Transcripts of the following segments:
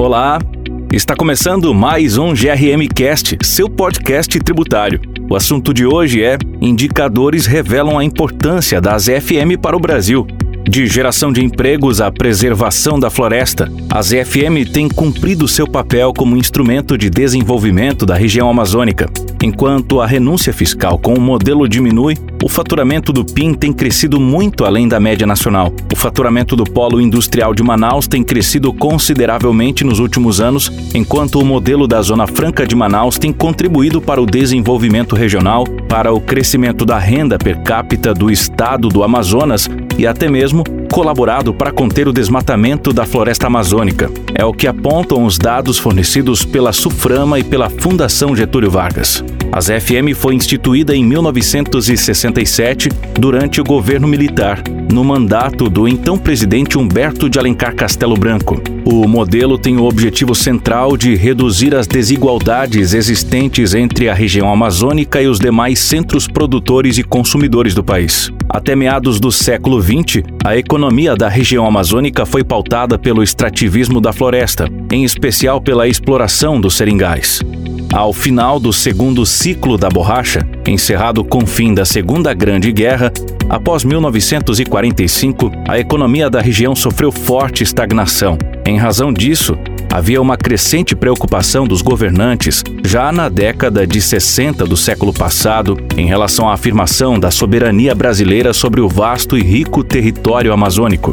Olá, está começando mais um GRM Cast, seu podcast tributário. O assunto de hoje é: indicadores revelam a importância das FM para o Brasil. De geração de empregos à preservação da floresta, a ZFM tem cumprido seu papel como instrumento de desenvolvimento da região amazônica. Enquanto a renúncia fiscal com o modelo diminui, o faturamento do PIN tem crescido muito além da média nacional. O faturamento do Polo Industrial de Manaus tem crescido consideravelmente nos últimos anos, enquanto o modelo da Zona Franca de Manaus tem contribuído para o desenvolvimento regional, para o crescimento da renda per capita do estado do Amazonas e até mesmo colaborado para conter o desmatamento da floresta amazônica. É o que apontam os dados fornecidos pela Suframa e pela Fundação Getúlio Vargas. A ZFM foi instituída em 1967 durante o governo militar, no mandato do então presidente Humberto de Alencar Castelo Branco. O modelo tem o objetivo central de reduzir as desigualdades existentes entre a região amazônica e os demais centros produtores e consumidores do país. Até meados do século XX, a economia da região amazônica foi pautada pelo extrativismo da floresta, em especial pela exploração dos seringais. Ao final do segundo ciclo da borracha, encerrado com o fim da Segunda Grande Guerra, após 1945, a economia da região sofreu forte estagnação. Em razão disso, havia uma crescente preocupação dos governantes, já na década de 60 do século passado, em relação à afirmação da soberania brasileira sobre o vasto e rico território amazônico.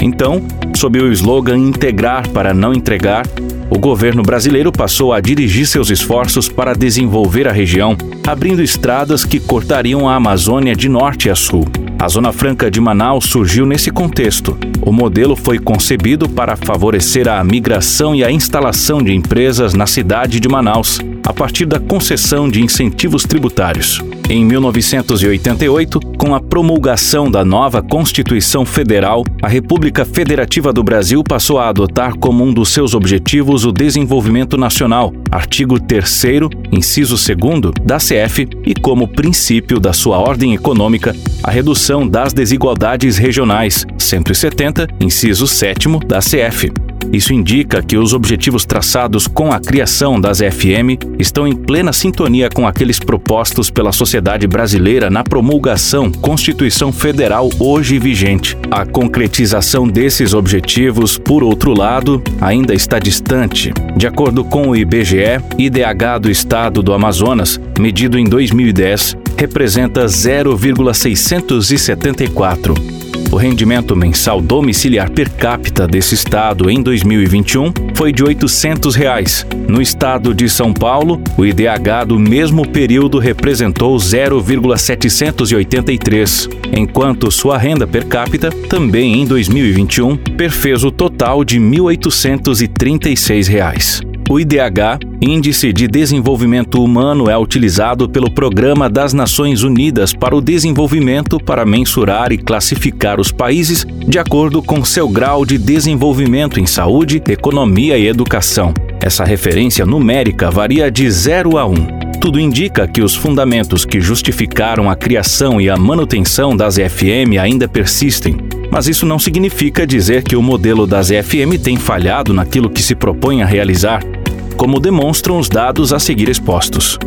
Então, sob o slogan Integrar para não entregar, o governo brasileiro passou a dirigir seus esforços para desenvolver a região, abrindo estradas que cortariam a Amazônia de norte a sul. A Zona Franca de Manaus surgiu nesse contexto. O modelo foi concebido para favorecer a migração e a instalação de empresas na cidade de Manaus, a partir da concessão de incentivos tributários. Em 1988, com a promulgação da nova Constituição Federal, a República Federativa do Brasil passou a adotar como um dos seus objetivos o desenvolvimento nacional, artigo 3 inciso 2 da CF, e como princípio da sua ordem econômica, a redução das desigualdades regionais, 170, inciso 7 da CF. Isso indica que os objetivos traçados com a criação das FM estão em plena sintonia com aqueles propostos pela sociedade brasileira na promulgação Constituição Federal hoje vigente. A concretização desses objetivos, por outro lado, ainda está distante. De acordo com o IBGE, IDH do Estado do Amazonas, medido em 2010, representa 0,674 o rendimento mensal domiciliar per capita desse estado em 2021 foi de 800 reais. No estado de São Paulo, o IDH do mesmo período representou 0,783, enquanto sua renda per capita, também em 2021, perfez o total de 1.836 reais. O IDH, Índice de Desenvolvimento Humano, é utilizado pelo Programa das Nações Unidas para o Desenvolvimento para mensurar e classificar os países de acordo com seu grau de desenvolvimento em saúde, economia e educação. Essa referência numérica varia de 0 a 1. Tudo indica que os fundamentos que justificaram a criação e a manutenção das FM ainda persistem, mas isso não significa dizer que o modelo das FM tem falhado naquilo que se propõe a realizar como demonstram os dados a seguir expostos.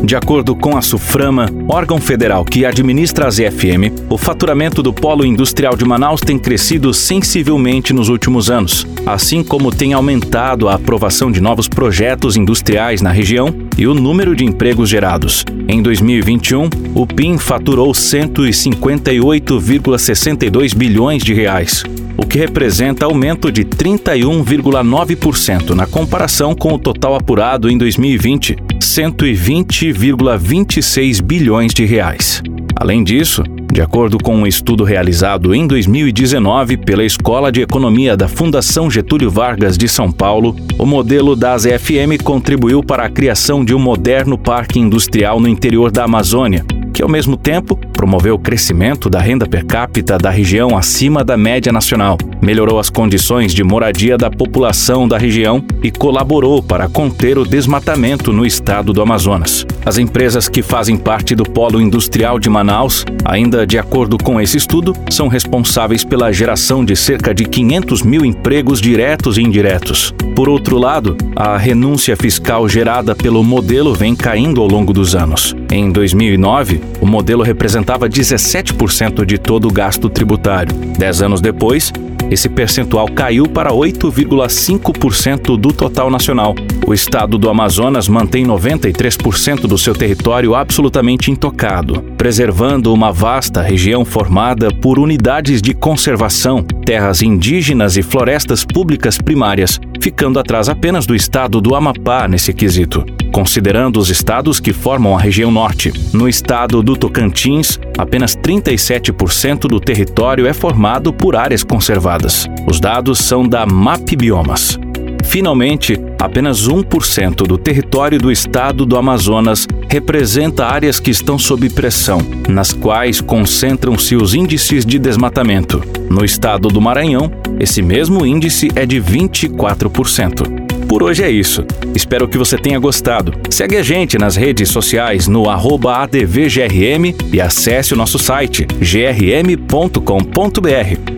De acordo com a Suframa, órgão federal que administra as EFM, o faturamento do polo industrial de Manaus tem crescido sensivelmente nos últimos anos, assim como tem aumentado a aprovação de novos projetos industriais na região e o número de empregos gerados. Em 2021, o PIN faturou 158,62 bilhões de reais, o que representa aumento de 31,9% na comparação com o total apurado em 2020, 120,26 bilhões de reais. Além disso, de acordo com um estudo realizado em 2019 pela Escola de Economia da Fundação Getúlio Vargas de São Paulo, o modelo das FM contribuiu para a criação de um moderno parque industrial no interior da Amazônia, que ao mesmo tempo promoveu o crescimento da renda per capita da região acima da média nacional, melhorou as condições de moradia da população da região e colaborou para conter o desmatamento no estado do Amazonas. As empresas que fazem parte do polo industrial de Manaus, ainda de acordo com esse estudo, são responsáveis pela geração de cerca de 500 mil empregos diretos e indiretos. Por outro lado, a renúncia fiscal gerada pelo modelo vem caindo ao longo dos anos. Em 2009, o modelo representava 17% de todo o gasto tributário. Dez anos depois, esse percentual caiu para 8,5% do total nacional. O estado do Amazonas mantém 93% do seu território absolutamente intocado, preservando uma vasta região formada por unidades de conservação, terras indígenas e florestas públicas primárias, ficando atrás apenas do estado do Amapá nesse quesito. Considerando os estados que formam a região norte, no estado do Tocantins, apenas 37% do território é formado por áreas conservadas. Os dados são da MAP Biomas. Finalmente, apenas 1% do território do estado do Amazonas representa áreas que estão sob pressão, nas quais concentram-se os índices de desmatamento. No estado do Maranhão, esse mesmo índice é de 24%. Por hoje é isso. Espero que você tenha gostado. Segue a gente nas redes sociais no ADVGRM e acesse o nosso site grm.com.br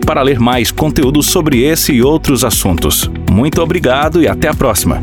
para ler mais conteúdo sobre esse e outros assuntos. Muito obrigado e até a próxima.